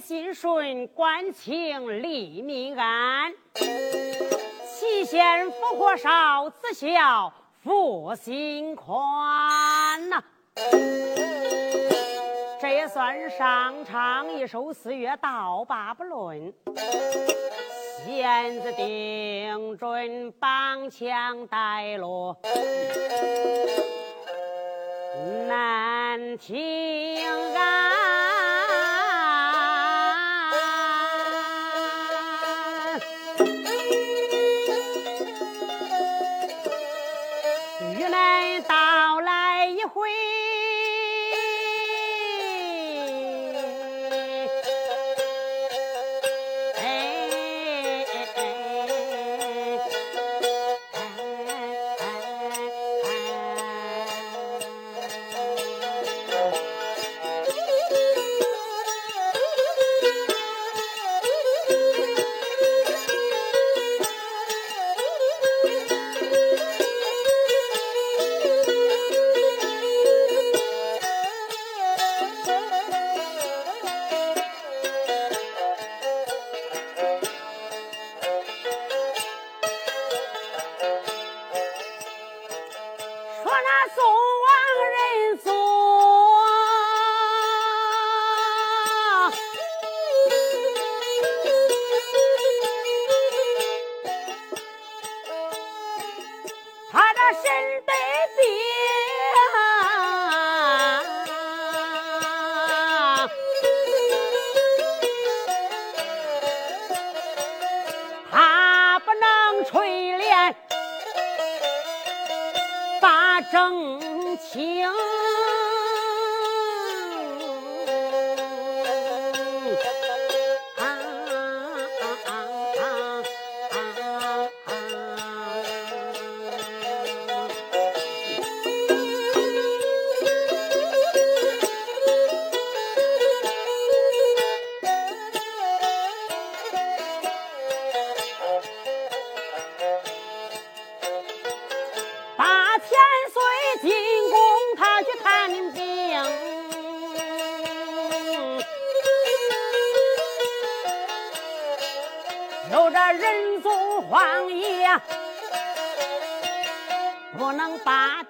心顺，官情利民安。齐县福祸少，子孝福心宽呐。这也算上唱一首四月，道罢不论。弦子定准，绑枪带落，难听啊。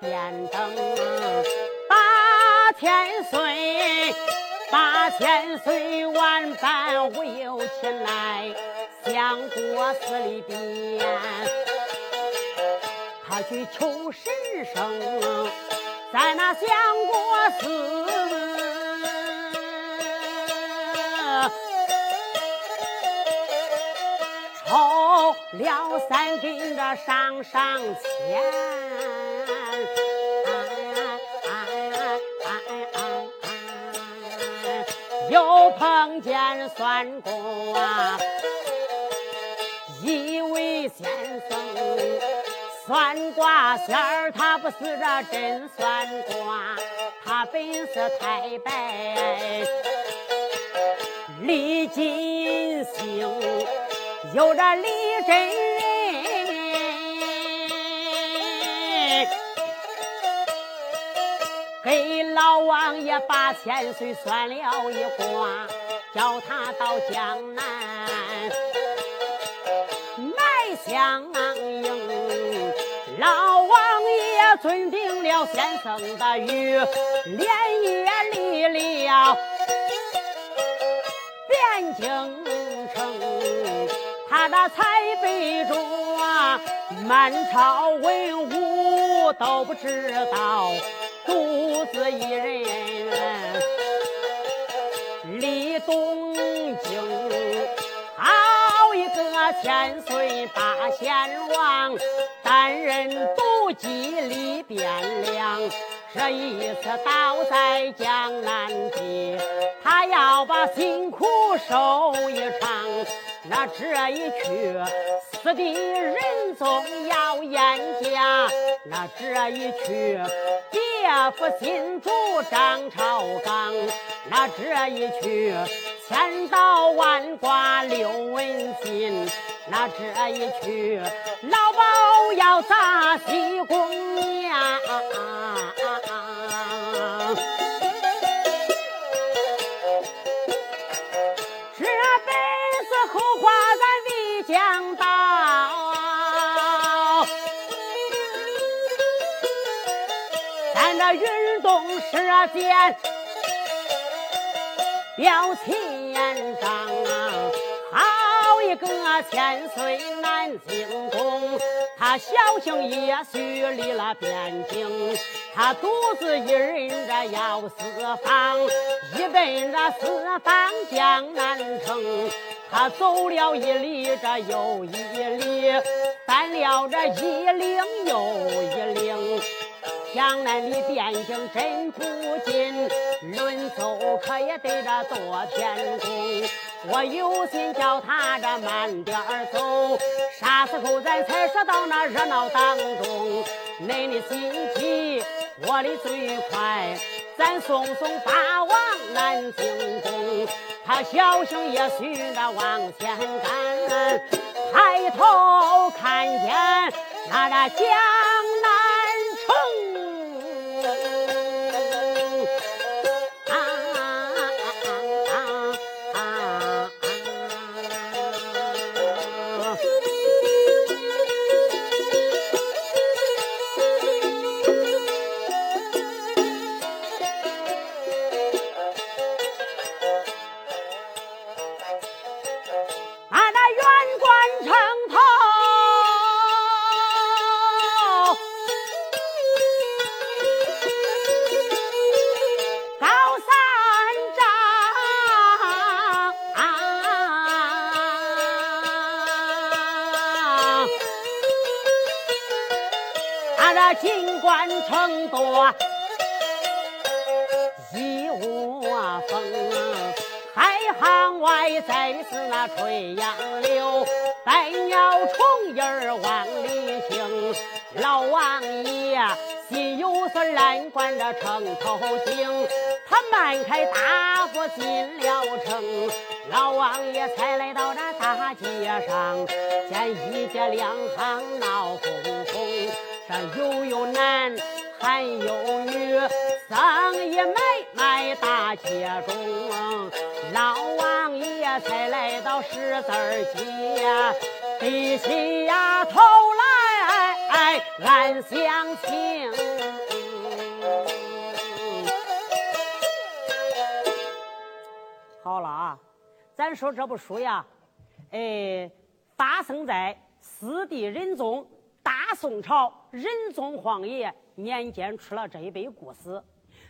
点灯，八千岁，八千岁，万般无忧前来相国寺里边，他去求神圣，在那相国寺。抽了三根的上上签。又碰见算公啊，一位先生算卦仙儿，他不是这真算卦，他本是太白李金星，有着李真人，给老王爷八千岁算了一卦，叫他到江南买香迎。老王爷尊定了先生的玉，连夜立了汴京城。他的彩杯中啊，满朝文武都不知道。独自一人立东京，好一个千岁八贤王，担任都记李汴梁。这一次倒在江南地，他要把辛苦受一场。那这一去，死的人总要严家。那这一去。姐夫新主张朝纲，那这一去千刀万剐刘文金，那这一去老鸨要砸西宫呀。见，表千丈。好一个千岁难进宫，他小姓叶须离了边境，他独自一人这要四方，一奔这四方江南城。他走了一里这又一里，翻了这一岭又一岭。江南的边境真不近，论走可也得这多天功。我有心叫他这慢点儿走，啥时候咱才说到那热闹当中？恁的心急，我的最快，咱送送八王南京宫。他小声也许着往前赶，抬头看见那那江。南冠城多一窝蜂，海航外再是那吹杨柳，百鸟虫儿往里行。老王爷心有所拦管着城头京，他迈开大步进了城。老王爷才来到这大街上，见一街两行闹哄这又有男还有女，生意买卖大街中，老王爷才来到十字街，低起呀头来暗相亲。好了啊，咱说这部书呀，哎，发生在四帝仁宗。宋朝仁宗皇爷年间出了这一辈故事，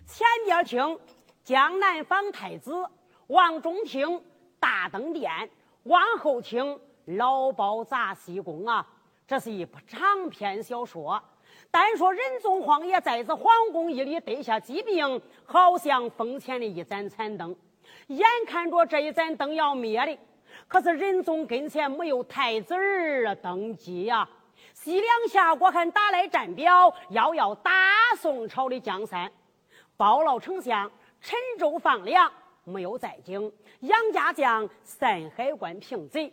前边听江南访太子，往中听大登殿，往后听老包砸西宫啊！这是一部长篇小说。单说仁宗皇爷在这皇宫一里得下疾病，好像风前的一盏残灯，眼看着这一盏灯要灭了，可是仁宗跟前没有太子儿登基呀。西凉下国还打来战表，要要打宋朝的江山。包老丞相陈州放粮，没有在京。杨家将山海关平贼。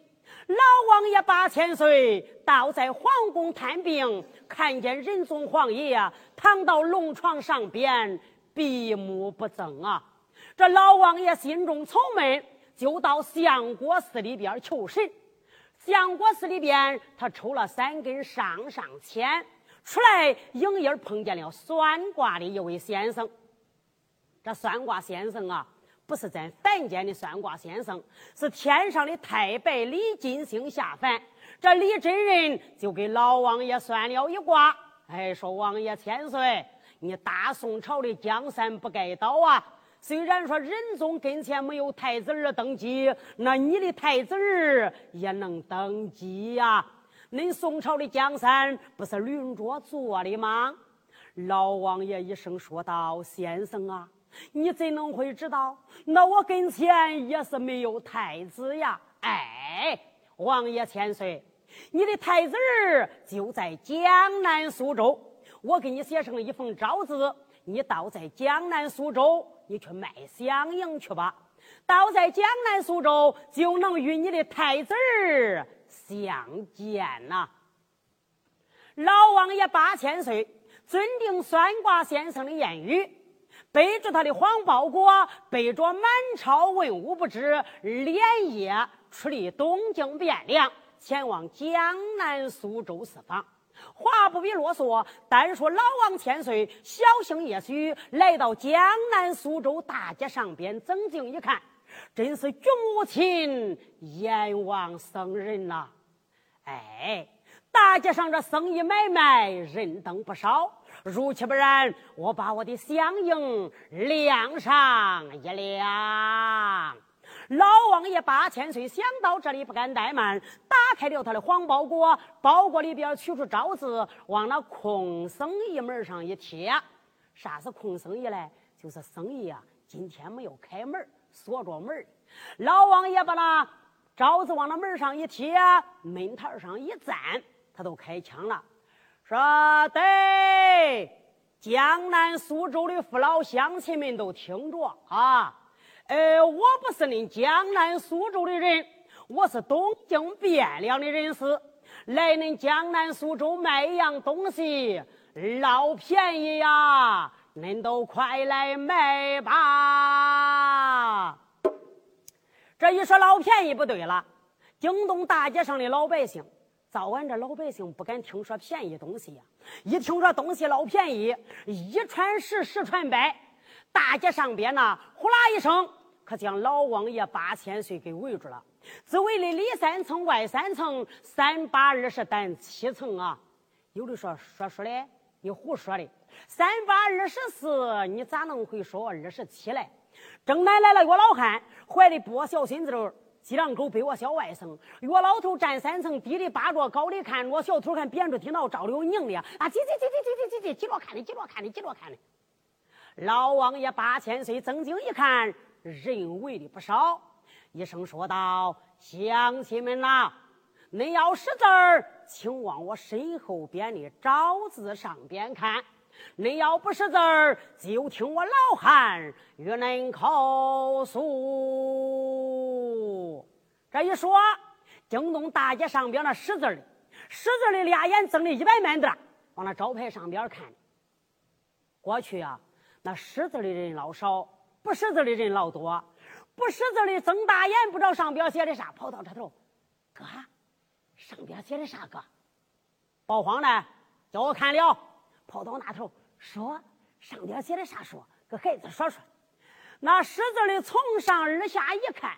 老王爷八千岁倒在皇宫探病，看见仁宗皇爷躺到龙床上边，闭目不睁啊！这老王爷心中愁闷，就到相国寺里边求神。相国寺里边，他抽了三根上上签，出来迎迎碰见了算卦的一位先生。这算卦先生啊，不是咱凡间的算卦先生，是天上的太白李金星下凡。这李真人就给老王爷算了一卦，哎，说王爷千岁，你大宋朝的江山不该倒啊。虽然说仁宗跟前没有太子儿登基，那你的太子儿也能登基呀？恁宋朝的江山不是轮着坐的吗？老王爷一声说道：“先生啊，你怎能会知道？那我跟前也是没有太子呀。”哎，王爷千岁，你的太子儿就在江南苏州，我给你写上了一封诏字，你倒在江南苏州。你去卖香营去吧，到在江南苏州就能与你的太子相见呐。老王爷八千岁，尊定算卦先生的言语，背着他的黄包裹，背着满朝文武不知，连夜出离东京汴梁，前往江南苏州四方。话不必啰嗦，单说老王千岁，小姓叶许，来到江南苏州大街上边，睁睛一看，真是举母亲阎王僧人呐！哎，大街上这生意买卖人等不少，如其不然，我把我的香迎亮上一亮。老王爷八千岁想到这里不敢怠慢，打开了他的黄包裹，包裹里边取出招字，往那空生意门上一贴。啥是空生意嘞？就是生意啊，今天没有开门，锁着门。老王爷把那招字往那门上一贴，门台上一站，他都开枪了，说：“对，江南苏州的父老乡亲们都听着啊。”呃，我不是恁江南苏州的人，我是东京汴梁的人士，来恁江南苏州卖样东西，老便宜呀！恁都快来买吧！这一说老便宜不对了，京东大街上的老百姓，早晚这老百姓不敢听说便宜东西呀，一听说东西老便宜，一传十，十传百，大街上边呢，呼啦一声。可将老王爷八千岁给围住了，只围的里三层外三层，三八二十单七层啊！有的说说书嘞，你胡说的，三八二十四，你咋能会说二十七嘞？正奶奶了岳老汉怀的不小孙子儿，鸡两狗背我小外甥，岳老头站三层，低的扒着，高的看，我小头看扁着听到招流拧的啊！挤挤挤挤挤挤挤，挤着看的，挤着看的，挤着看的。老王爷八千岁，睁睛一看。人为的不少，医生说道：“乡亲们呐，恁要识字儿，请往我身后边的招字上边看；恁要不识字儿，就听我老汉与恁口诉。”这一说，京东大街上边那识字的，识字的俩眼睁的一百满大，往那招牌上边看。过去啊，那识字的人老少。不识字的人老多，不识字的睁大眼不知道上边写的啥，跑到这头，哥，上边写的啥？哥，报慌呢，叫我看了，跑到那头说上边写的啥？说给孩子说说。那识字的从上而下一看，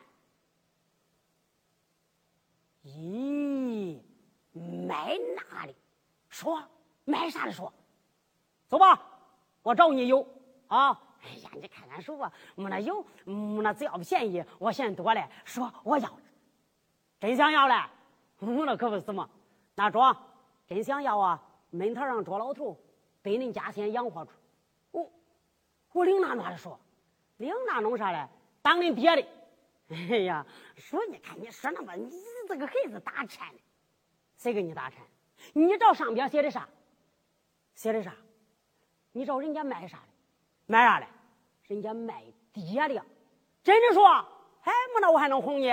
咦，买哪里？说买啥的？说，走吧，我找你有啊。哎呀，你看看手吧，没那有，没那只要便宜，我嫌多嘞。说我要，真想要嘞，我那可不是嘛。那中，真想要啊！门头上捉老头，被恁家先养活住。我我领那弄的说，领那弄啥嘞？当恁爹的。哎呀，说你看你说那么，你这个孩子打颤呢？谁给你打颤？你找上边写的啥？写的啥？你找人家卖啥的？卖啥嘞？人家卖爹的，真的说，哎，没那我还能哄你？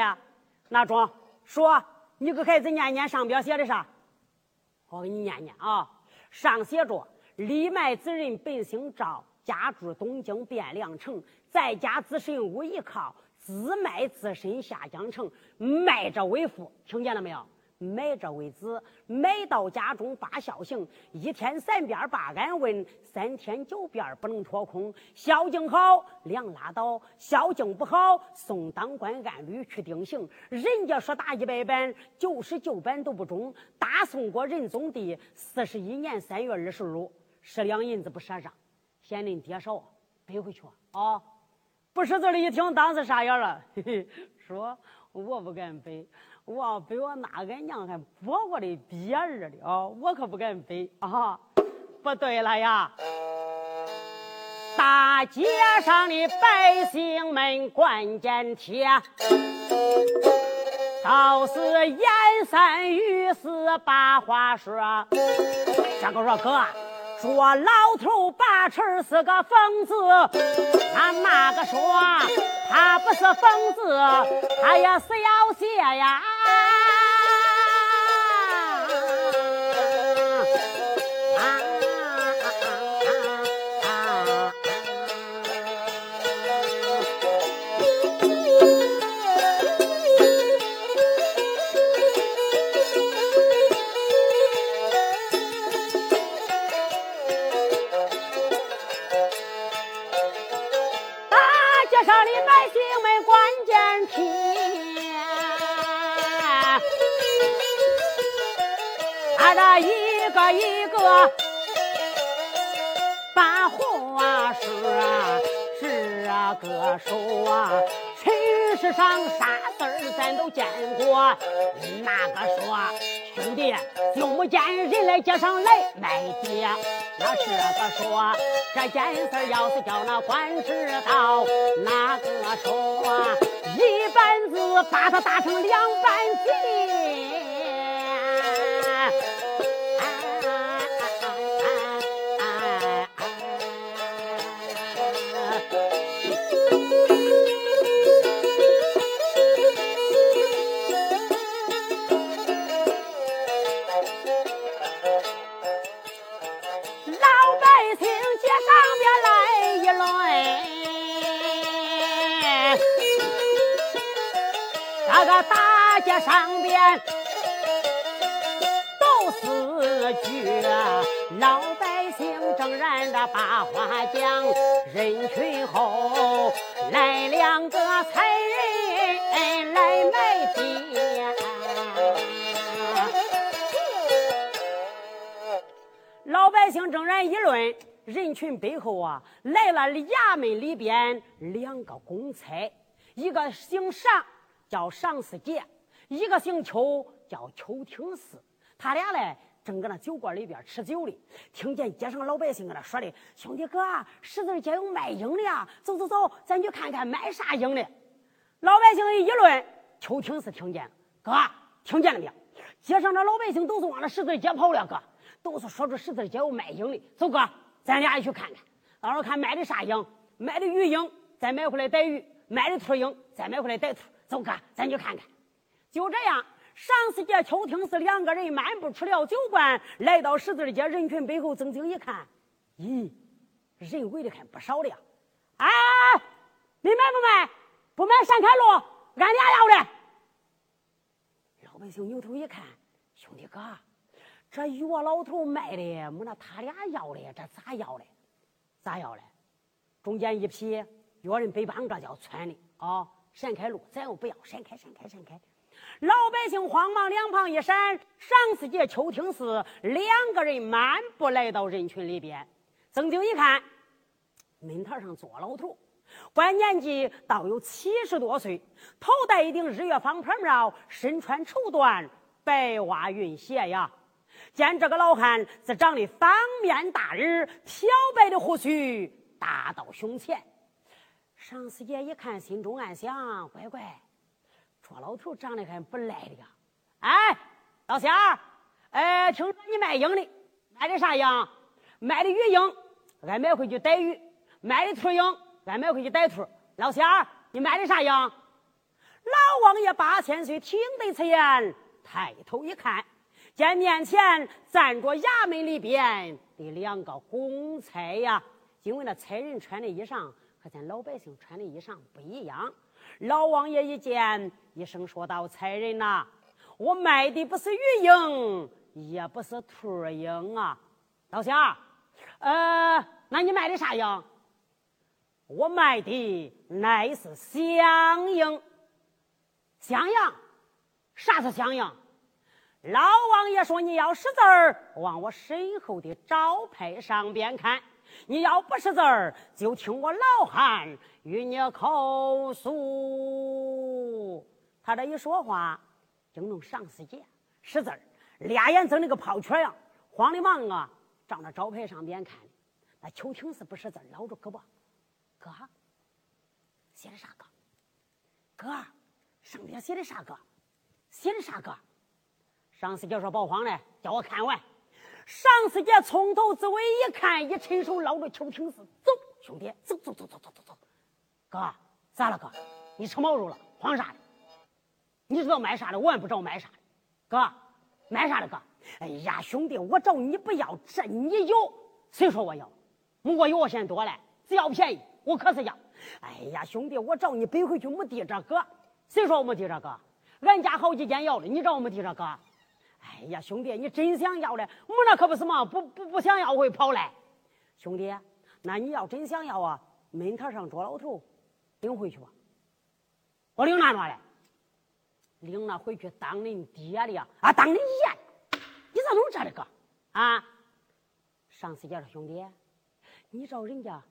那中说，你给孩子念念上边写的啥？我给你念念啊，上写着：李卖子人本姓赵，家住东京汴梁城，在家自身无依靠，自卖自身下江城，卖着为父。听见了没有？买这为子，买到家中八孝行，一天三遍把安问，三天九遍不能脱空。孝敬好，粮拉倒；孝敬不好，送当官按律去定刑。人家说打一百板，九十九板都不中。大宋国仁宗帝四十一年三月二十日，十两银子不赊账，嫌恁爹少，背回去啊！不识字的一听，当时傻眼了，嘿嘿，说我不敢背。我背我那俺娘还剥过的瘪儿的啊，我可不敢背啊！不对了呀，大街上的百姓们关键贴，都是言三语四把话说。这个说哥。说老头八成是个疯子，那那个说他不是疯子，他也是妖邪呀。个一个把话说，是啊个说。尘世上啥事儿咱都见过，那个说兄弟就没见人来街上来卖爹，那这个说这件事要是叫那官知道，那个说一板子把他打成两板筋。上边都是绝，老百姓正然的把话讲。人群后来两个才人来买爹，老百姓正然议论。人群背后啊，来了衙门里边两个公差，一个姓尚。叫尚四杰，一个姓邱，叫邱廷四。他俩嘞正搁那酒馆里边吃酒哩，听见街上老百姓搁那说的：“兄弟哥，十字街有卖鹰的呀，走走走，咱去看看卖啥鹰的。”老百姓一议论，邱廷四听见，哥听见了没有？街上这老百姓都是往那十字街跑了，哥都是说出十字街有卖鹰的。走，哥，咱俩也去看看，到时候看卖的啥鹰，卖的鱼鹰，再买回来逮鱼；卖的兔鹰，再买回来逮兔。走哥，咱去看看。就这样，上四节、邱听是两个人漫步出了酒馆，来到十字街人群背后，睁睛一看，咦，人围的还不少的呀！哎，你买不买？不买闪开路，俺俩要的。老百姓扭头一看，兄弟哥，这与我老头卖的没那他俩要的，这咋要的？咋要的？中间一匹约人背帮，这叫窜的啊！闪开路，咱又不要闪开，闪开，闪开！老百姓慌忙两旁一闪，上四节、邱听四两个人漫步来到人群里边，曾经一看，门台上坐老头，观年纪倒有七十多岁，头戴一顶日月方牌帽，身穿绸缎白袜云鞋呀。见这个老汉是长得方面大耳，漂白的胡须大到胸前。上四姐一看，心中暗想：乖乖，这老头长得还不赖的呀！哎，老乡，哎，听说你卖鹰的，卖的啥鹰？卖的鱼鹰，俺买回去逮鱼；卖的兔鹰，俺买回去逮兔。老乡，你卖的啥鹰？老王爷八千岁听得此言，抬头一看，见面前站着衙门里边的两个公差呀，因为那差人穿的衣裳。和咱老百姓穿的衣裳不一样。老王爷一见，一声说道：“才人呐，我卖的不是鱼鹰，也不是兔鹰啊。老乡，呃，那你卖的啥鹰？我卖的乃是香鹰。香羊？啥是香羊？老王爷说你要识字儿，往我身后的招牌上边看。”你要不识字儿，就听我老汉与你口述。他这一说话，惊动上司姐识字儿，俩眼睁的个泡圈样，慌的忙啊，照那招牌上边看。那邱廷是不识字儿，搂着胳膊，哥，写的啥哥？哥，上边写的啥哥？写的啥哥？上司姐说别慌嘞，叫我看完。上次见从头至尾一看，一伸手捞着邱廷四，走，兄弟，走走走走走走走。哥，咋了哥？你吃毛肉了？慌啥的？你知道卖啥的？我也不知道卖啥的。哥，卖啥的哥？哎呀，兄弟，我找你不要，这你有，谁说我要？我有我嫌多嘞，只要便宜，我可是要。哎呀，兄弟，我找你背回去没地这哥，谁说我没地这哥？俺家好几间要的，你找我没地这哥？哎呀，兄弟，你真想要嘞？我那可不是嘛，不不不想要会跑来。兄弟，那你要真想要啊，门台上捉老头，领回去吧。我领哪哪嘞？领那回去当恁爹的呀！啊，当恁爷！你咋弄这的个？啊！上司叫说兄弟，你找人家，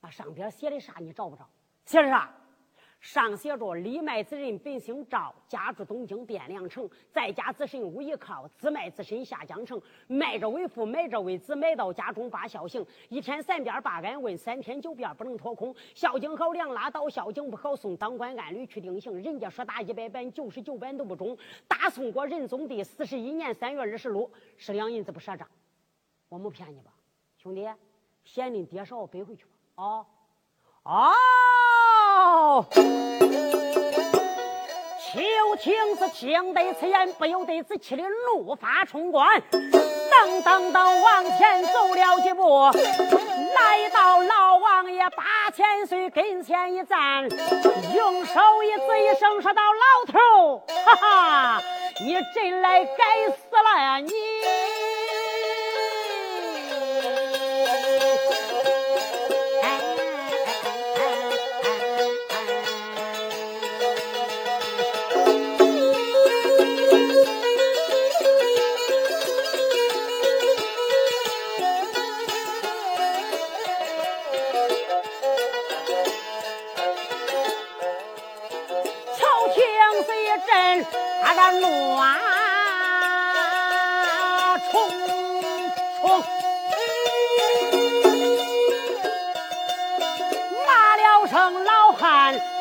那上边写的啥？你找不着？写的啥？上写着：“李卖子人本姓赵，家住东京汴梁城，在家子神无依靠，自卖自身下江城。卖着为父，买着为子，买到家中把孝行。一天三遍把俺问，三天九遍不能脱空。孝敬好粮拉倒，孝敬不好送当官按律去定刑。人家说打一百板，九十九板都不中。大宋国仁宗帝四十一年三月二十六，十两银子不赊账。我没骗你吧，兄弟？嫌你爹少，背回去吧。哦，哦。”哦，秋听是听得此言，不由得自气的怒发冲冠，噔噔噔往前走了几步，来到老王爷八千岁跟前一站，用手一指一声说道：“老头，哈哈，你真来该死了呀你！”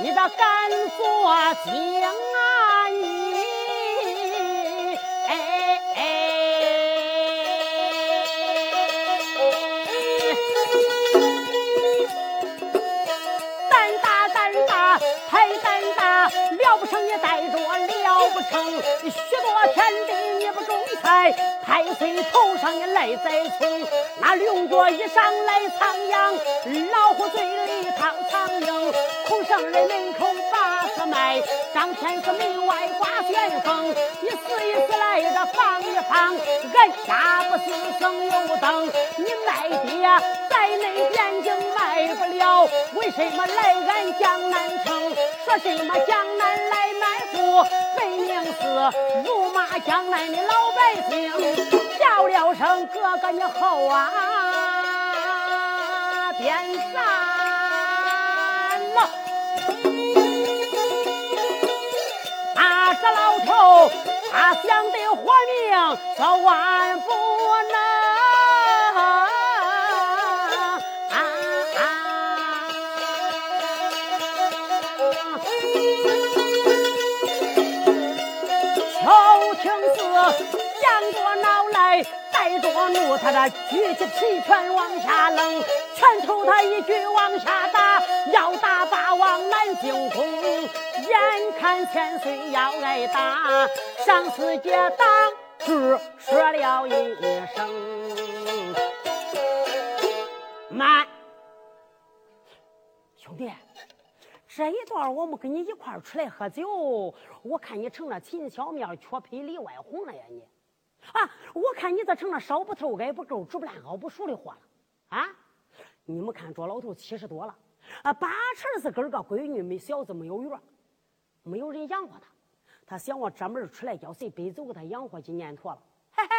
敢作精啊你！胆大胆大太胆大，了不成你带着了不成，许多天地你不中猜，太岁头上你来栽葱，那龙角一上来苍羊，老虎嘴里掏苍蝇。孔圣人门口把车卖，张天师门外挂旋风。你死一次来这放一放，俺家不是生油灯。你卖爹在那边境卖不了，为什么来俺江南城？说什么江南来卖货，分明是辱骂江南的老百姓。叫了声哥哥你好啊，边上。这老头他想得活命，可万不能。求情是仰着脑来，带着怒，他这举起皮拳往下扔，拳头他一举往下打，要打霸王南京宫。眼看千岁要挨打，上司接当时说了一声：“慢，兄弟，这一段我们跟你一块出来喝酒，我看你成了秦小庙缺配里外红了呀你！啊，我看你这成了烧不透、挨不够、煮不烂、熬不熟的货了啊！你们看，这老头七十多了，啊，八成是跟个闺女没小子没有缘。”没有人养活他，他想我这门出来叫谁背走给他养活几年妥了。嘿嘿，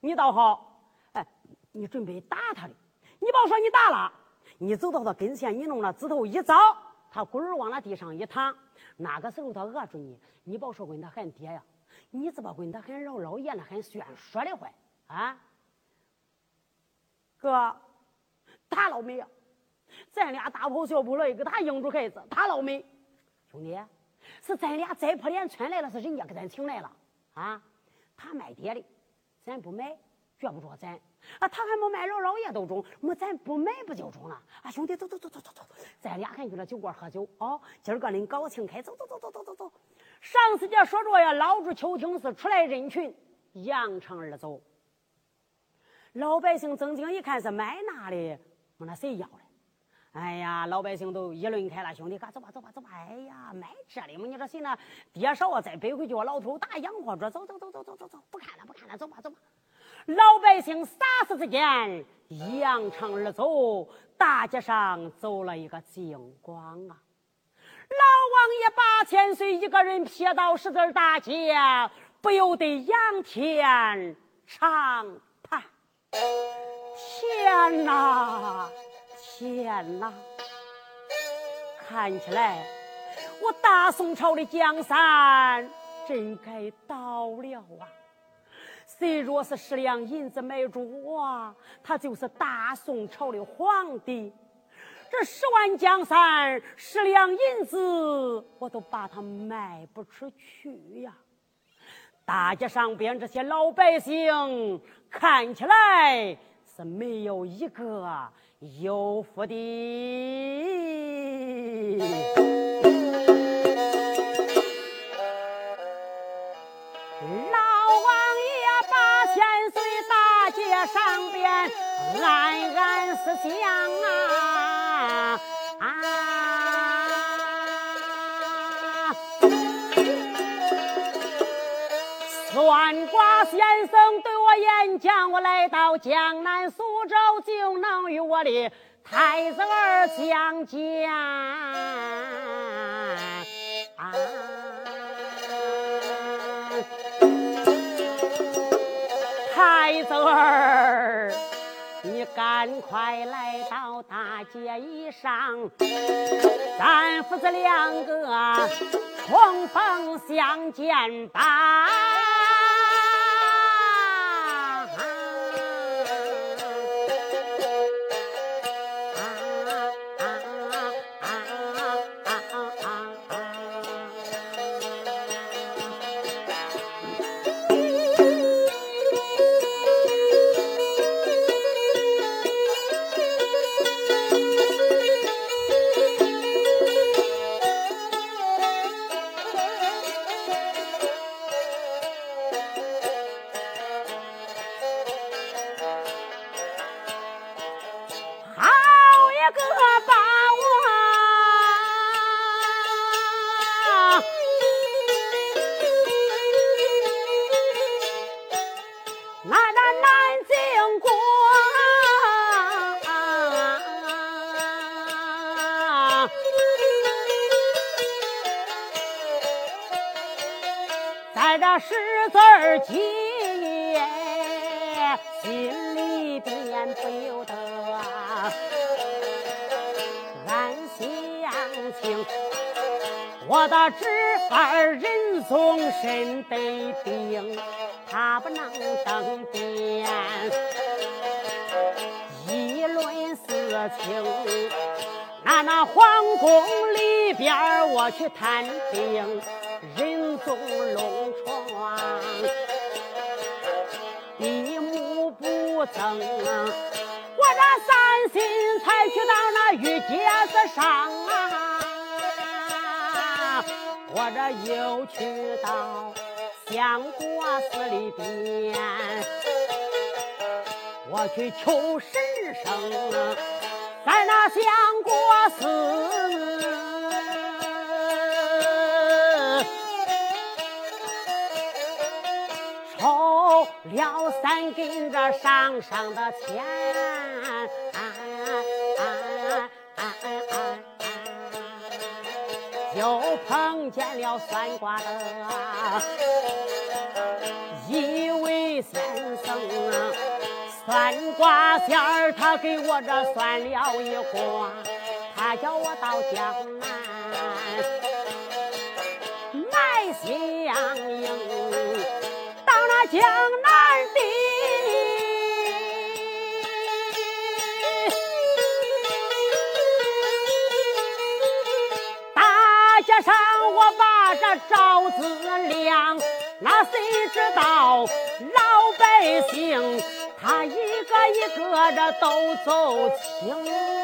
你倒好，哎，你准备打他的，你别说你打了，你走到他跟前，你弄那指头一凿，他滚儿往那地上一躺，那个时候他讹住你，你别说问他喊爹呀，你只把问他喊老老爷了，喊虽然说的坏啊，哥，打了没有？咱俩大跑小步来给他迎住孩子，他老美，兄弟？是咱俩摘破脸穿来了，是人家给咱请来了啊！他卖爹的，咱不买，绝不着咱啊！他还没卖着，老爷都中，没咱不买不就中了啊！兄弟，走走走走走走，咱俩还去了酒馆喝酒啊！今儿个恁搞庆开，走走走走走走走。上次姐说着呀，老住秋亭寺出来人群扬长而走，老百姓曾经一看是买那的，问那谁要的？哎呀，老百姓都议论开了，兄弟，赶走吧，走吧，走吧！哎呀，买这里嘛，你说谁呢？爹少啊，再背回去，我老头打养活着，走走走走走走走，不看了，不看了，走吧，走吧。老百姓霎时之间扬长而走，大街上走了一个精光啊！老王爷八千岁一个人撇到十字大街，不由得仰天长叹：“天哪，天哪！看起来我大宋朝的江山真该倒了啊！”谁若是十两银子买主我，他就是大宋朝的皇帝。这十万江山，十两银子，我都把它卖不出去呀！大街上边这些老百姓，看起来是没有一个有福的。老王爷八仙随大街上边安安思想啊。算卦先生对我演讲，我来到江南苏州，就能与我的太子儿相见啊！太子儿，你赶快来到大街以上，咱父子两个重逢相见吧。去探病，仁宗龙床，闭目不睁。我这三心才去到那御阶子上啊。我这又去到相国寺里边，我去求神圣，在那相国寺了三根这上上的钱。又碰见了算卦的一位先生啊，算卦仙儿他给我这算了一卦，他叫我到江南买香把这招子亮，那谁知道老百姓他一个一个的都走清。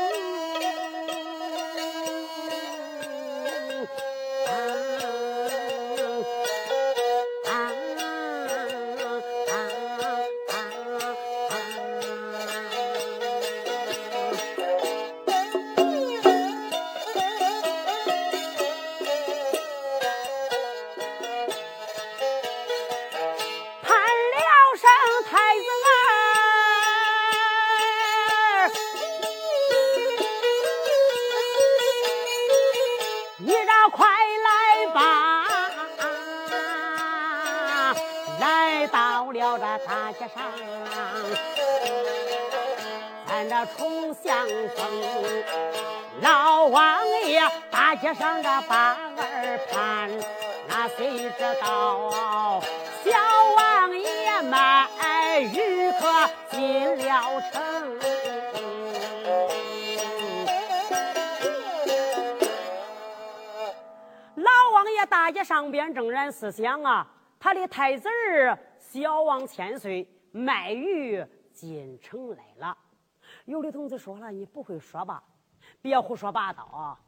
大街上边正然思想啊，他的太子儿小王千岁卖鱼进城来了。有的同志说了，你不会说吧？别胡说八道啊！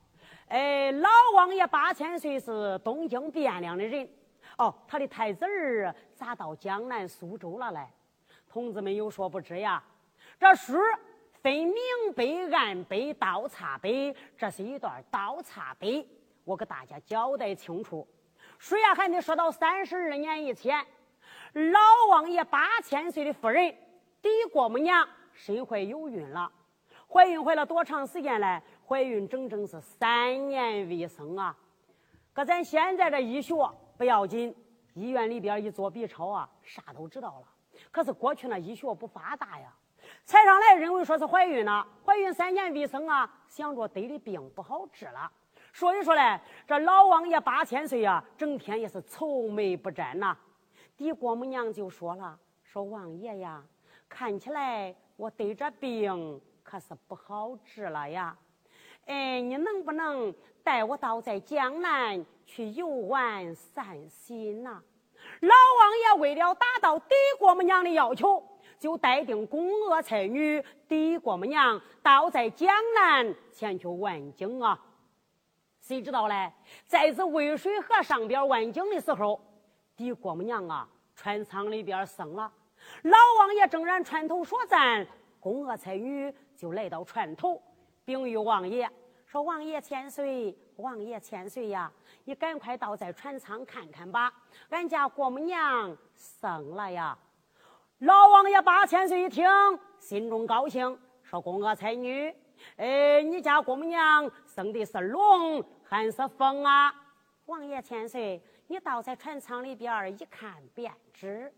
哎，老王爷八千岁是东京汴梁的人哦，他的太子儿咋到江南苏州了嘞？同志们有说不知呀？这书分明碑、暗碑、倒插碑，这是一段倒插碑。我给大家交代清楚，书呀还得说到三十二年以前，老王爷八千岁的夫人狄国母娘身怀有孕了，怀孕怀了多长时间嘞？怀孕整整是三年未生啊！搁咱现在这医学不要紧，医院里边一做 B 超啊，啥都知道了。可是过去那医学不发达呀，才上来认为说是怀孕了，怀孕三年未生啊，想着得的病不好治了。所以说嘞，这老王爷八千岁呀，整天也是愁眉不展呐。狄国母娘就说了：“说王爷呀，看起来我得这病可是不好治了呀。哎，你能不能带我到在江南去游玩散心呐？”老王爷为了达到狄国母娘的要求，就带定宫娥才女狄国母娘到在江南前去玩景啊。谁知道嘞？在这渭水河上边玩景的时候，狄国母娘啊，船舱里边生了。老王爷正然船头说赞，宫娥才女就来到船头，禀与王爷说：“王爷千岁，王爷千岁呀，你赶快到在船舱看看吧，俺家国母娘生了呀！”老王爷八千岁一听，心中高兴，说：“宫娥才女，哎，你家国母娘生的是龙。”还是风啊！王爷千岁，你倒在船舱里边一看便知。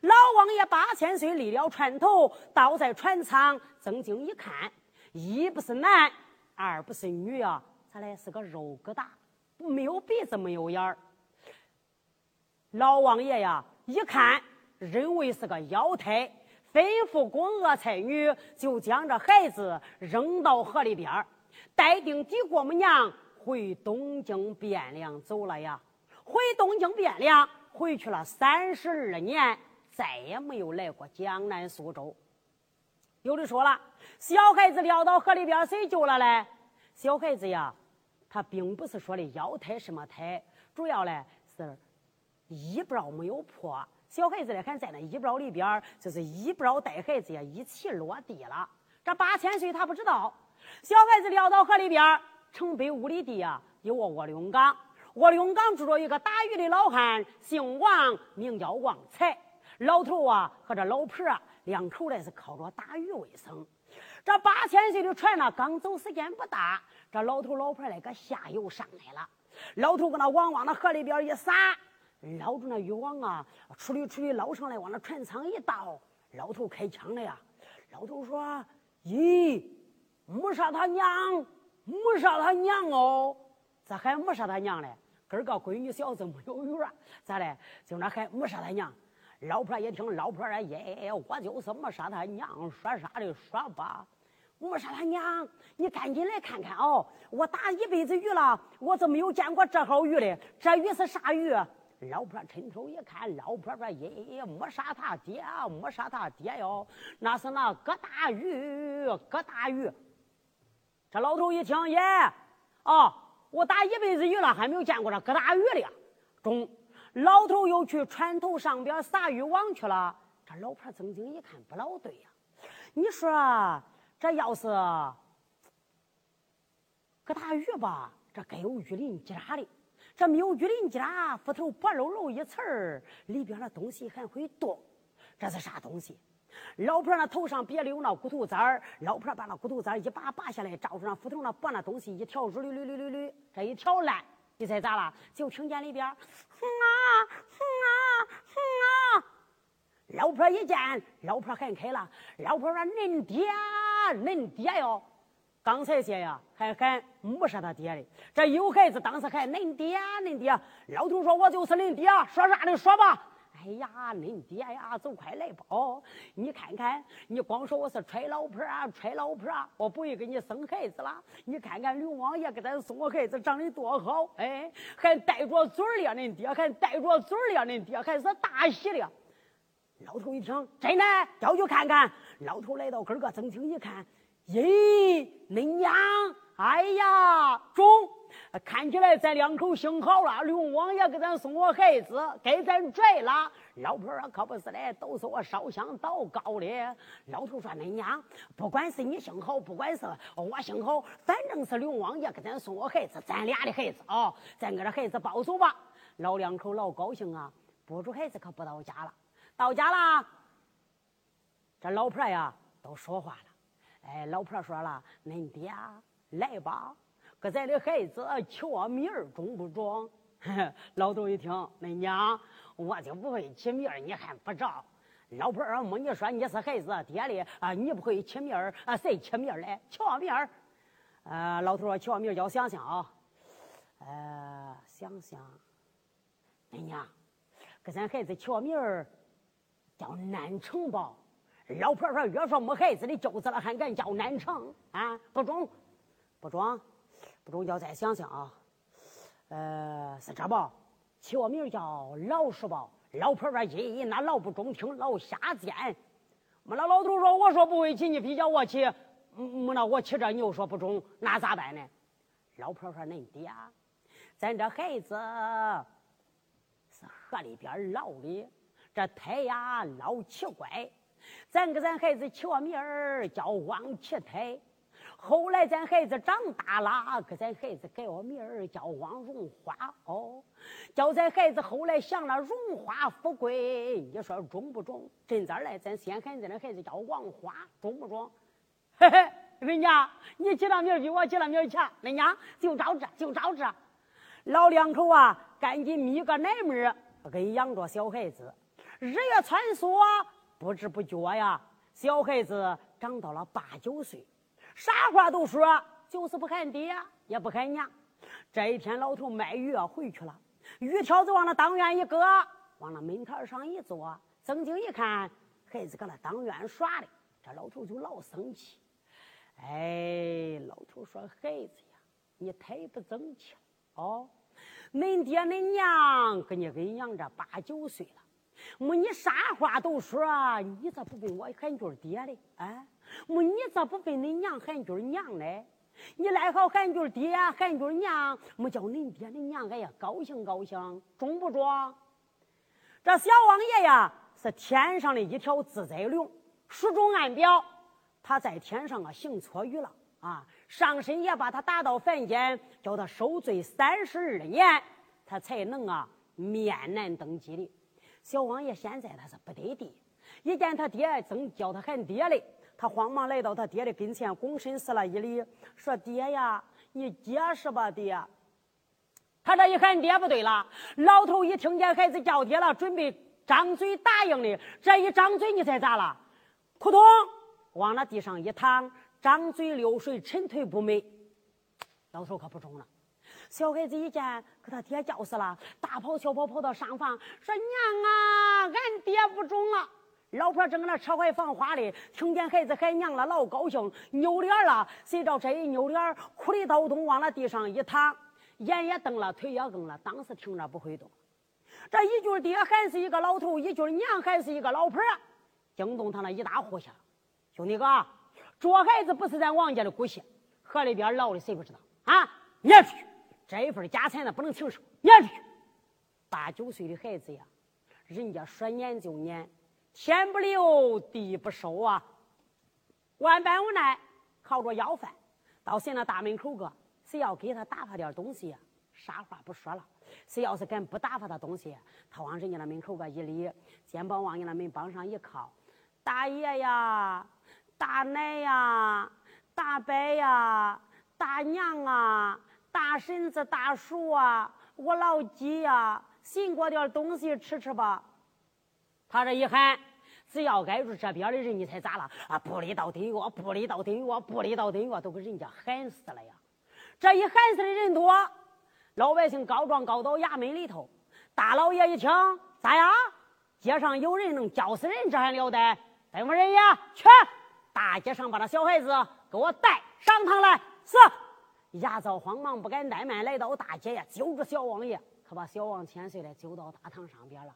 老王爷八千岁立了船头，倒在船舱，睁睛一看，一不是男，二不是女啊，咋来是个肉疙瘩，没有鼻子，没有眼儿。老王爷呀，一看认为是个妖胎，吩咐宫娥才女就将这孩子扔到河里边儿待定狄国母娘。回东京汴梁走了呀！回东京汴梁回去了三十二年，再也没有来过江南苏州。有的说了，小孩子掉到河里边，谁救了嘞？小孩子呀，他并不是说的腰胎什么胎，主要嘞是衣不没有破。小孩子嘞还在那衣不里边，就是衣不带孩子呀一起落地了。这八千岁他不知道，小孩子掉到河里边。城北五里地啊，有个卧龙岗。卧龙岗住着一个打鱼的老汉，姓王，名叫王才。老头啊和这老婆啊，两口子是靠着打鱼为生。这八千岁的船呢，刚走时间不大，这老头老婆那个下游上来了。老头搁那网往那河里边一撒，捞住那渔网啊，出溜出溜捞上来，往那船舱一倒，老头开枪了呀。老头说：“咦，没杀他娘。”没杀他娘哦，咋还没杀他娘嘞？哥儿个闺女小子没有缘，咋嘞？就那还没杀他娘。老婆一听，老婆说：“耶，我就是没杀他娘，说啥的说吧。没杀他娘，你赶紧来看看哦！我打一辈子鱼了，我怎么没有见过这号鱼嘞？这鱼是啥鱼？”老婆伸头一看，老婆说：“耶，没杀他爹，没杀他爹哟，那是那个大鱼，个大鱼。”这老头一听，耶，啊，我打一辈子鱼了，还没有见过这疙瘩鱼的呀。中，老头又去船头上边撒渔网去了。这老婆曾经一看，不老对呀。你说这要是疙瘩鱼吧，这该有鱼鳞结扎的。这没有鱼鳞结扎，腹头薄喽喽一层儿，里边的东西还会动。这是啥东西？老婆那头上别的有那骨头簪儿，老婆把那骨头簪儿一把拔下来，照住那斧头那拨那东西一挑，捋捋捋捋捋捋，这一挑烂，你猜咋了？就听见里边，哼啊哼啊哼啊！老婆一见，老婆喊开了。老婆说：“恁爹，恁爹哟！刚才些呀，还喊没是他爹的。这有孩子，当时喊恁爹，恁爹。老头说：我就是恁爹，说啥的说吧。哎呀，恁爹呀，走快来吧！哦，你看看，你光说我是揣老婆啊，揣老婆啊，我不会给你生孩子了。你看看刘王爷给咱送个孩子，长得多好，哎，还带着嘴儿了，恁爹还带着嘴儿了，恁爹还是大喜了。老头一听，真的要去看看。老头来到跟个正厅一看，咦，恁娘，哎呀，中，看起来咱两口幸好了。刘王爷给咱送个孩子，给咱拽了。老婆说可不是的，都是我烧香祷告的。老头说恁娘，不管是你幸好，不管是我幸好，反正是刘王爷给咱送个孩子，咱俩的孩子啊，咱给这孩子抱走吧。老两口老高兴啊，不住孩子可不到家了。到家了，这老婆呀都说话了。哎，老婆说了：“恁爹来吧，给咱的孩子起名儿中不中？” 老头一听，恁娘我就不会起名儿，你还不着？老婆儿没你说你是孩子爹的啊，你不会起名儿啊？谁起名儿来？起名儿？呃，老头说起名叫想想啊。呃，想想，恁娘给咱孩子起名儿。叫南城吧，老婆说越说没孩子的舅子了，还敢叫南城啊？不中，不中，不中，要再想想啊。呃，是这吧？起我名叫老实吧。老婆说咦，那老不中听，老瞎贱。没那老头说，我说不会起，你非叫我起，没那我起这，你又说不中，那咋办呢？老婆说恁爹，咱这孩子是河里边捞的。这胎呀老奇怪，咱给咱孩子起个名儿叫王奇胎。后来咱孩子长大了，给咱孩子改个名儿叫王荣华。哦，叫咱孩子后来享了荣华富贵，你说中不中？真咱来，咱先喊咱的孩子叫王花，中不中？嘿嘿，人家你起了名比我起了名强，人家就照这就照这。老两口啊，赶紧觅个奶妹儿，给养着小孩子。日月穿梭，不知不觉呀，小孩子长到了八九岁，啥话都说，就是不喊爹，也不喊娘。这一天，老头卖鱼回去了，鱼条子往那当院一搁，往那门台上一坐，睁睛一看，孩子搁那当院耍的，这老头就老生气。哎，老头说：“孩子呀，你太不争气了哦！恁爹恁娘给你给养这八九岁了。”没你啥话都说，你咋不跟我喊句爹嘞？啊，么你咋不跟恁娘喊句娘嘞？你来好喊句爹，喊句娘，没叫恁爹恁娘哎呀高兴高兴，中不中？这小王爷呀是天上的一条自在龙，书中暗表，他在天上啊行错语了啊，上神也把他打到凡间，叫他受罪三十二年，他才能啊面南登基的。小王爷现在他是不得地，一见他爹正叫他喊爹嘞，他慌忙来到他爹的跟前，躬身施了一礼，说：“爹呀，你解释吧，爹。”他这一喊爹不对了，老头一听见孩子叫爹了，准备张嘴答应的，这一张嘴，你猜咋了？扑通，往那地上一躺，张嘴流水，沉退不美。老头可不中了。小孩子一见，给他爹叫死了，大跑小跑跑到上房，说：“娘啊，俺爹不中了。”老婆正搁那扯怀放花哩，听见孩子喊娘了，老高兴，扭脸了。谁知道这一扭脸，哭里倒动，往那地上一躺，眼也瞪了，腿也硬了，当时停着不会动。这一句爹还是一个老头，一句娘还是一个老婆，惊动他那一大户下。兄弟哥，这孩子不是咱王家的骨血，河里边捞的谁不知道啊？撵出去！这一份家产呢，不能停手，撵出去！八九岁的孩子呀，人家说撵就撵，天不留地不收啊！万般无奈，靠着要饭，到谁那大门口个，谁要给他打发点东西？啥话不说了，谁要是敢不打发他东西，他往人家那门口个一立，肩膀往人家那门帮上一靠，大爷呀，大奶呀，大伯呀，大娘啊！大婶子、大叔啊，我老几呀，寻过点东西吃吃吧。他这一喊，只要挨住这边的人，你才咋了？啊，不理到顶我，不理到顶我，不理到顶我，都给人家喊死了呀！这一喊死的人多，老百姓告状告到衙门里头，大老爷一听，咋样？街上有人能叫死人，这还了得？吩咐人呀，去大街上把那小孩子给我带上堂来。是。牙皂慌忙不敢怠慢，来到大街呀，揪住小王爷，可把小王千岁来揪到大堂上边了。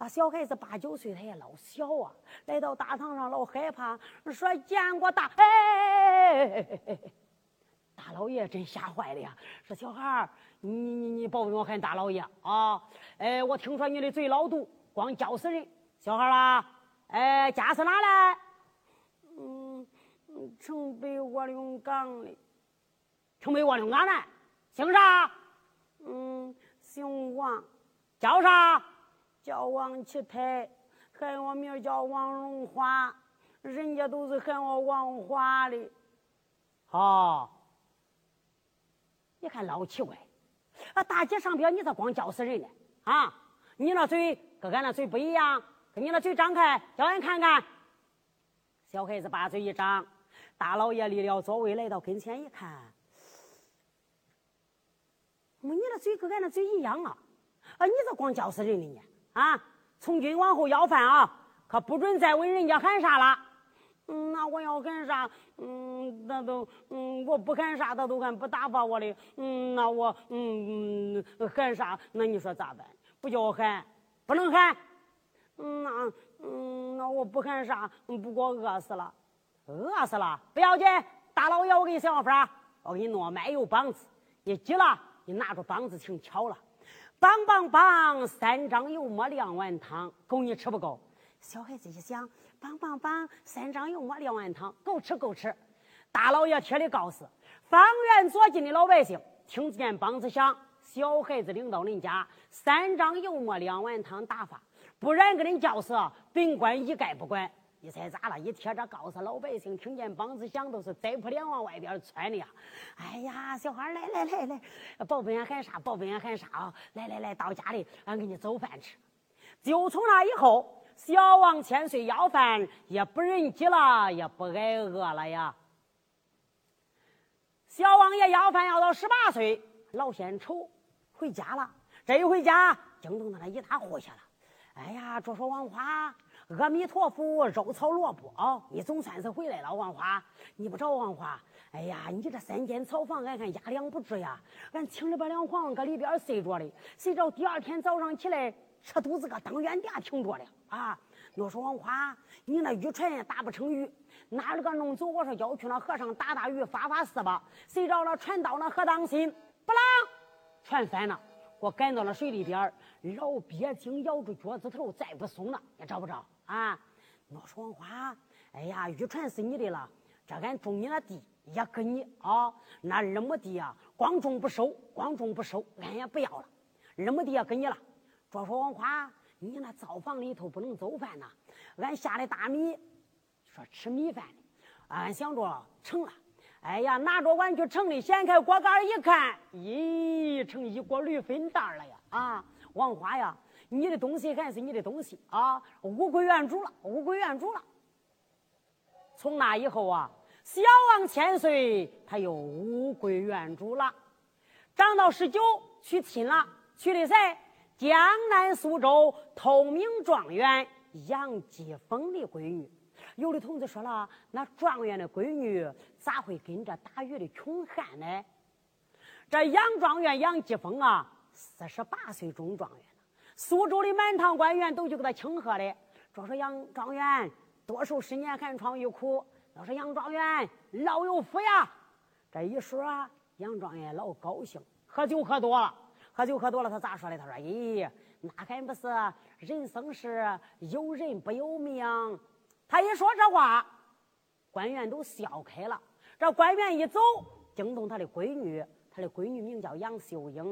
那小孩子八九岁，他也老小啊，来到大堂上老害怕，说见过大哎，大老爷真吓坏了呀！说小孩儿，你你你别问我喊大老爷啊！哎，我听说你的嘴老毒，光叫死人。小孩儿啦，哎，家是哪来？嗯，城北卧龙岗的。城北卧龙岗的，姓啥？嗯，姓王，叫啥？叫王启泰，喊我名叫王荣华，人家都是喊我王华的。好，你看老奇怪，啊，大街上边你咋光叫死人呢？啊，你那嘴跟俺那嘴不一样，跟你那嘴张开，叫俺看看。小孩子把嘴一张，大老爷离了座位来到跟前一看，没你那嘴跟俺那嘴一样啊？啊，你咋光叫死人的呢？啊！从今往后要饭啊，可不准再问人家喊啥了。那我要喊啥？嗯，那都嗯，我不喊啥，他都敢不打发我的。嗯，那我嗯喊啥？那你说咋办？不叫我喊，不能喊。嗯，那嗯，那我不喊啥？不过饿死了，饿死了不要紧。大老爷，我给你想法我给你弄卖油棒子，你急了，你拿着棒子请敲了。棒棒棒，三张油馍两碗汤，够你吃不够？小孩子一想，棒棒棒，三张油馍两碗汤，够吃够吃。大老爷贴的告示方圆左近的老百姓，听见梆子响，小孩子领到恁家，三张油馍两碗汤打发，不然给恁叫死，本官一概不管。你猜咋了？一贴这告诉老百姓，听见梆子响，都是栽扑脸往外边窜的呀！哎呀，小孩来来来来，宝贝俺喊啥？宝贝俺喊啥啊？来来来，到家里，俺给你做饭吃。就从那以后，小王千岁要饭也不人饥了，也不挨饿了呀。小王爷要饭要到十八岁，老献丑回家了。这一回家，惊动他那一大户下了。哎呀，着说王花。阿弥陀佛，肉炒萝卜啊！你总算是回来了，王花。你不找王花？哎呀，你这三间草房，俺看压两不住呀。俺请了把两床搁里边睡着的，谁知道第二天早上起来，车肚子个当院店挺着了啊！我说王花，你那渔船也打不成鱼，哪里个弄走？我说要去那河上打打鱼，发发誓吧。谁知道那船到那河当心，不浪，船翻了，我赶到了水里边老鳖精咬住脚趾头，再不松了，你找不着？啊，我说王花，哎呀，渔船是你的了，这俺种你那地也给你啊，那二亩地啊，光种不收，光种不收，俺也不要了，二亩地也给你了。着说王花，你那灶房里头不能做饭呐，俺下的大米，说吃米饭的，俺想着成了，哎呀，拿着碗去盛的，掀开锅盖一看，咦，成一锅驴粪蛋了呀！啊，王花呀。你的东西还是你的东西啊，物归原主了，物归原主了。从那以后啊，小王千岁他又物归原主了。长到十九娶亲了，娶的谁？江南苏州透明状元杨继峰的闺女。有的同志说了，那状元的闺女咋会跟着打鱼的穷汉呢？这杨状元杨继峰啊，四十八岁中状元。苏州的满堂官员都去给他庆贺的，说说杨状元多受十年寒窗遇苦，要说杨状元老有福呀。这一说，杨状元老高兴，喝酒喝多了，喝酒喝多了，他咋说的？他说：“咦，那还不是人生是有人不有命。”他一说这话，官员都笑开了。这官员一走，惊动他的闺女，他的闺女名叫杨秀英，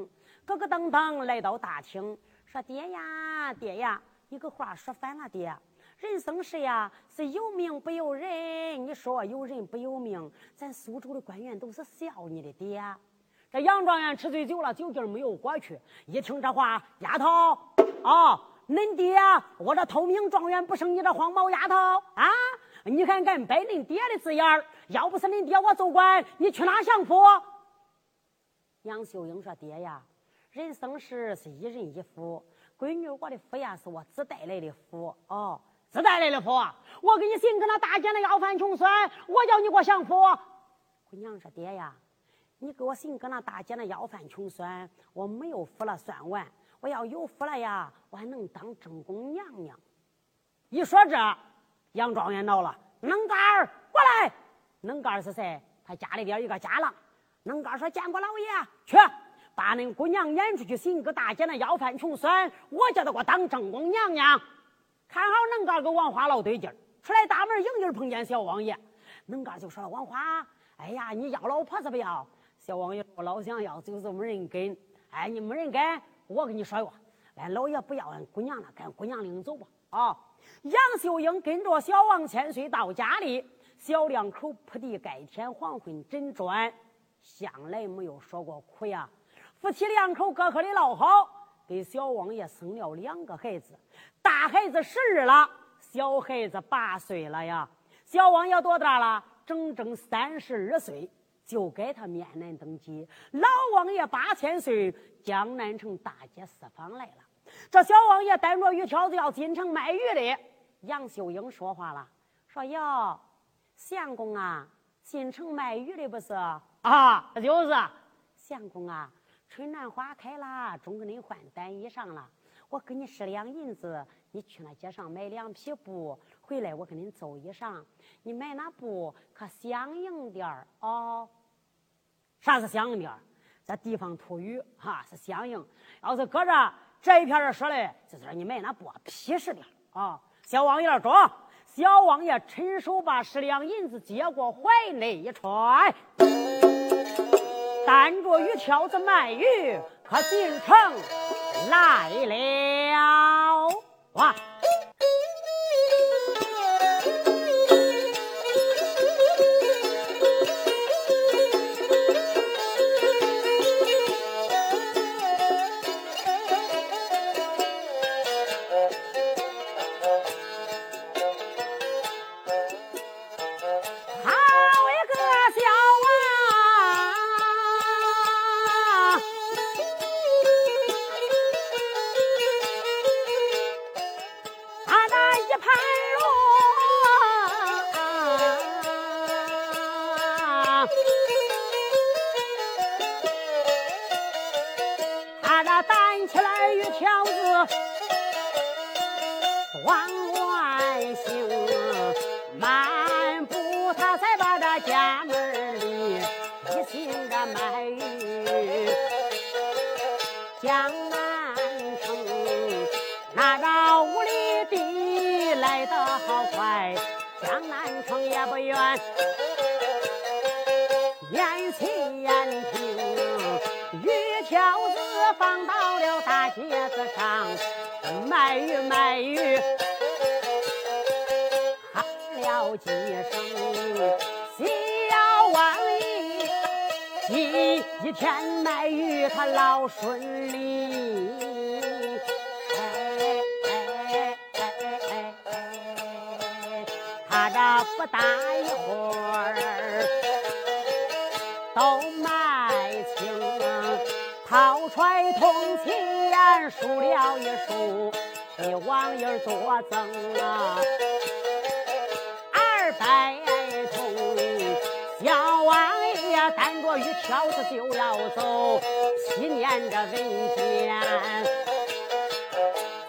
咯咯噔噔来到大厅。说爹呀，爹呀，一个话说反了，爹。人生是呀，是有命不由人。你说有人不由命，咱苏州的官员都是笑你的，爹。这杨状元吃醉酒了，酒劲儿没有过去。一听这话，丫头啊，恁爹我这头名状元不生你这黄毛丫头啊！你看敢背恁爹的字眼儿，要不是恁爹我走官，你去哪享福？杨秀英说：“爹呀，人生时是一人一福，闺女我的福呀是我自带来的福哦，自带来的福。我给你寻个那大姐那要饭穷酸，我叫你给我享福。”姑娘说：“爹呀，你给我寻个那大姐那要饭穷酸，我没有福了算完，我要有福了呀，我还能当正宫娘娘。”一说这。杨状元恼了，能干儿过来。能干儿是谁？他家里边一个家郎。能干儿说：“见过老爷，去把恁姑娘撵出去，寻个大姐那要饭穷酸，我叫他给我当正宫娘娘。”看好能干儿跟王花老对劲儿，出来大门迎迎碰见小王爷。能干就说了：“王花，哎呀，你要老婆子不要？”小王爷我老想要，就是没人跟。哎，你没人跟，我跟你说哟，哎，老爷不要俺姑娘了，跟姑娘领走吧。啊。杨秀英跟着小王千岁到家里，小两口铺地盖天，黄昏枕砖，向来没有说过苦呀。夫妻两口个个的老好，给小王爷生了两个孩子，大孩子十二了，小孩子八岁了呀。小王爷多大了？整整三十二岁，就该他面南登基。老王爷八千岁，江南城大街四方来了。这小王爷担着鱼挑子要进城卖鱼的，杨秀英说话了，说：“哟，相公啊，进城卖鱼的不是啊？就是相公啊，春暖花开啦，中给您换单衣裳了。我给你十两银子，你去那街上买两匹布，回来我给您做衣裳。你买那布可相应点儿哦。啥是相应点儿？这地方土语哈是相应，要是搁这。”这一片儿说的，就是说你买那布皮实点啊。小王爷中，小王爷伸手把十两银子接过怀内一揣，担着鱼挑子卖鱼，可进城来了。江南城，那绕五里地来得好快，江南城也不远。眼前眼听，鱼条子放到了大街子上，卖鱼卖鱼喊了几声。一天卖鱼，他老顺利。这不大一会儿，都卖清。掏出铜钱数了一数，给王爷多赠啊，二百。担着鱼挑子就要走，七年的文件，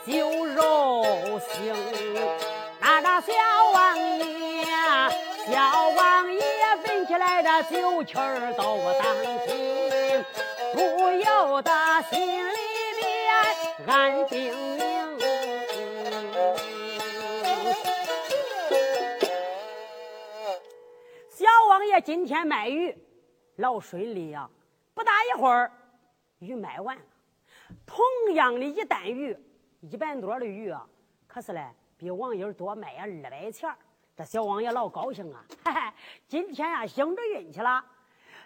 酒肉腥。那个小王爷，小王爷闻起来的酒气儿都当心，不由得心里边暗惊小王爷。今天卖鱼老顺利呀，不大一会儿，鱼卖完了。同样的一担鱼，一百多的鱼啊，可是嘞，比王爷多卖呀二百钱这小王爷老高兴啊，嘿嘿，今天呀，兴着运气了。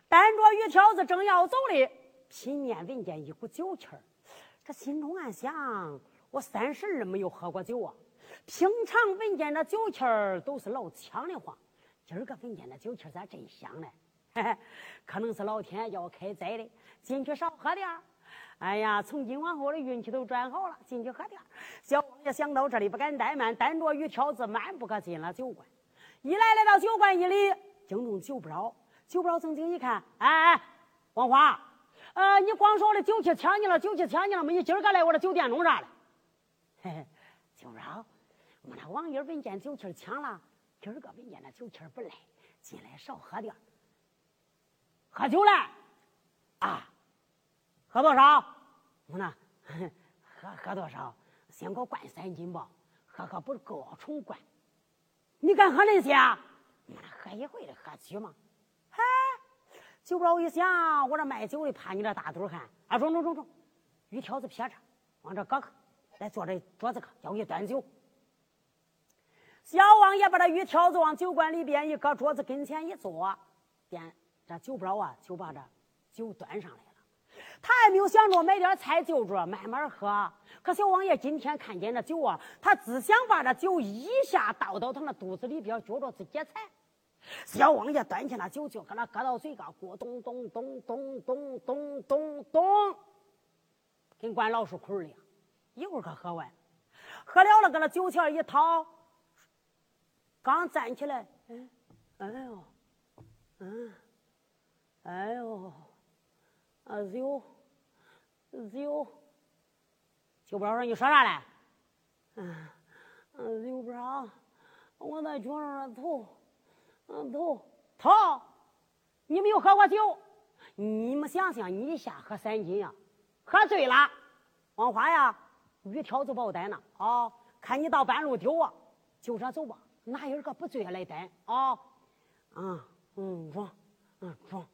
担着鱼条子正要走哩，品念闻见一股酒气儿，这心中暗想：我三十二没有喝过酒啊。平常闻见这酒气儿都是老呛的慌，今儿个闻见这酒气儿咋真香呢？嘿嘿，可能是老天要开斋的，进去少喝点儿。哎呀，从今往后的运气都转好了，进去喝点儿。小王爷想到这里不敢怠慢，单着鱼挑子慢步可进了酒馆。一来来到酒馆一里，惊动酒不着。酒不着正经一看，哎哎，王花，呃，你光说我的酒气抢你了，酒气抢你了，没你今儿个来我这酒店弄啥了？嘿嘿，酒不着。我那王爷闻见酒气抢了，今儿个闻见那酒气不赖，进来少喝点儿喝酒了，啊，喝多少？我那喝喝多少？先给我灌三斤吧，喝喝不够重灌。你敢喝那些？我那喝一回的喝去吗？嗨，酒不着一想，我这卖酒的怕你这大肚汉。啊，中中中中，鱼条子撇着，往这搁去，来坐这桌子上，叫我给端酒。小王爷把这鱼条子往酒馆里边一搁，桌子跟前一坐，点。这酒不着啊，就把这酒端上来了。他还没有想着买点菜就着慢慢喝。可小王爷今天看见这酒啊，他只想把这酒一下倒到他那肚子里边，觉着是解馋。小王爷端起那酒就搁那搁到嘴上，咕咚咚咚咚咚咚咚咚，跟灌老鼠裤一样。一会儿可喝完，喝了了，搁那酒钱一掏，刚站起来，嗯，哎呦，嗯。哎呦，啊酒，酒，就不知道说你说啥嘞？嗯，嗯，酒不知道，我在床上头，嗯头头，你没有喝过酒？你们想想，你一下喝三斤呀，喝醉了。王华呀，鱼挑子把我逮呢啊！看你到半路丢啊，就这走吧，哪有个不醉下来逮啊？啊，嗯，装，嗯装。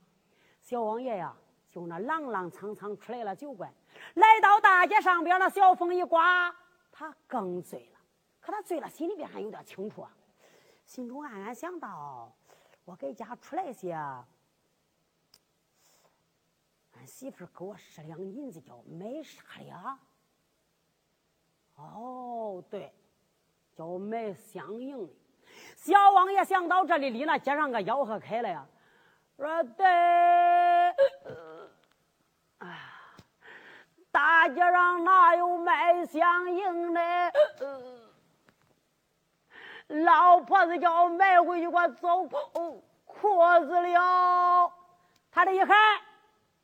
小王爷呀，就那踉踉跄跄出来了酒馆，来到大街上边，那小风一刮，他更醉了。可他醉了，心里边还有点清楚，心中暗暗想到：我给家出来些，俺媳妇给我十两银子，叫买啥的？哦，对，叫买香营的。小王爷想到这里，离那街上个吆喝开了呀。说对，啊，大街上哪有卖香营的？老婆子叫我买回去，给我走裤子了。他这一喊，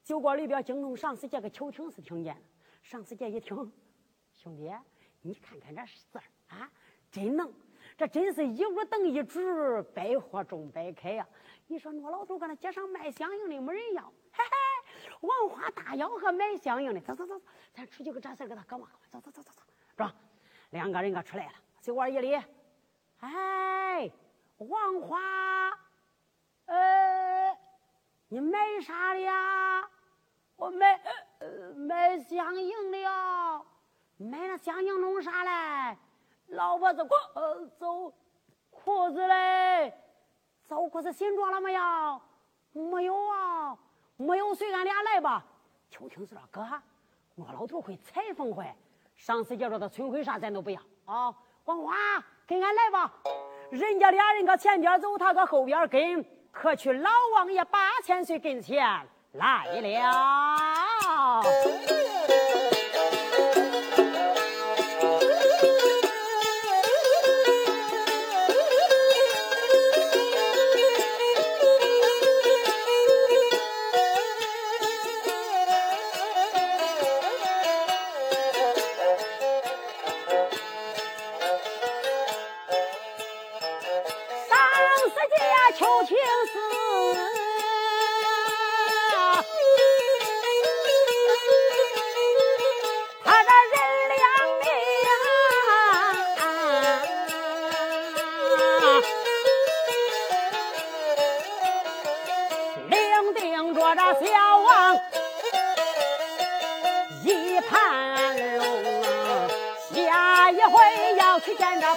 酒馆里边惊动上司，这个求情是听见了。上司这 一听，兄弟，你看看这事儿啊，真能，这真是一屋等一主，百货中百开呀。你说我老头搁那街上卖香烟的没人要，嘿嘿，王花大吆喝买香烟的，走走走，咱出去个这事给他搞嘛，走走走走走，是吧？两个人可出来了，酒馆一里，哎，王花，呃，你买啥的呀？我买呃买香烟的呀，买那香烟弄啥嘞？老婆子裤呃走裤子嘞。走裤子新装了没有？没有啊，没有，随俺俩来吧。秋听说：“哥，我老头会裁缝会，上次叫着他存回啥咱都不要啊。黄花，跟俺来吧。人家俩人搁前边走，他搁后边跟，可去老王爷八千岁跟前来了。”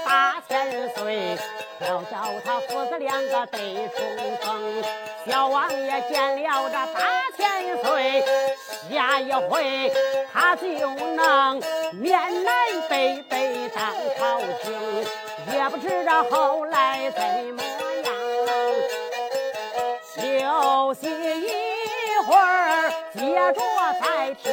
八千岁要叫他父子两个得重逢，小王爷见了这八千岁，下一回他就能面南北北当朝廷，也不知这后来怎么样。休息一会儿，接着再听。